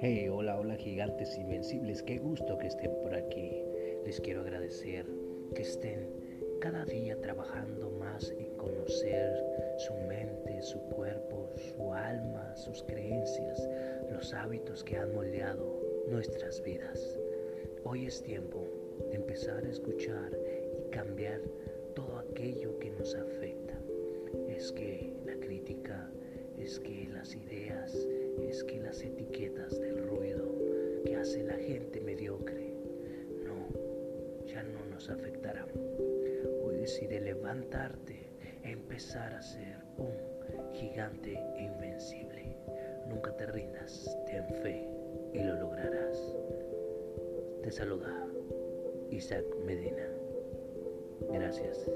Hey, hola, hola gigantes invencibles, qué gusto que estén por aquí. Les quiero agradecer que estén cada día trabajando más en conocer su mente, su cuerpo, su alma, sus creencias, los hábitos que han moldeado nuestras vidas. Hoy es tiempo de empezar a escuchar y cambiar todo aquello que nos afecta. Es que la crítica, es que las ideas, la gente mediocre, no, ya no nos afectarán. Hoy decide levantarte e empezar a ser un gigante invencible. Nunca te rindas, ten fe y lo lograrás. Te saluda Isaac Medina. Gracias.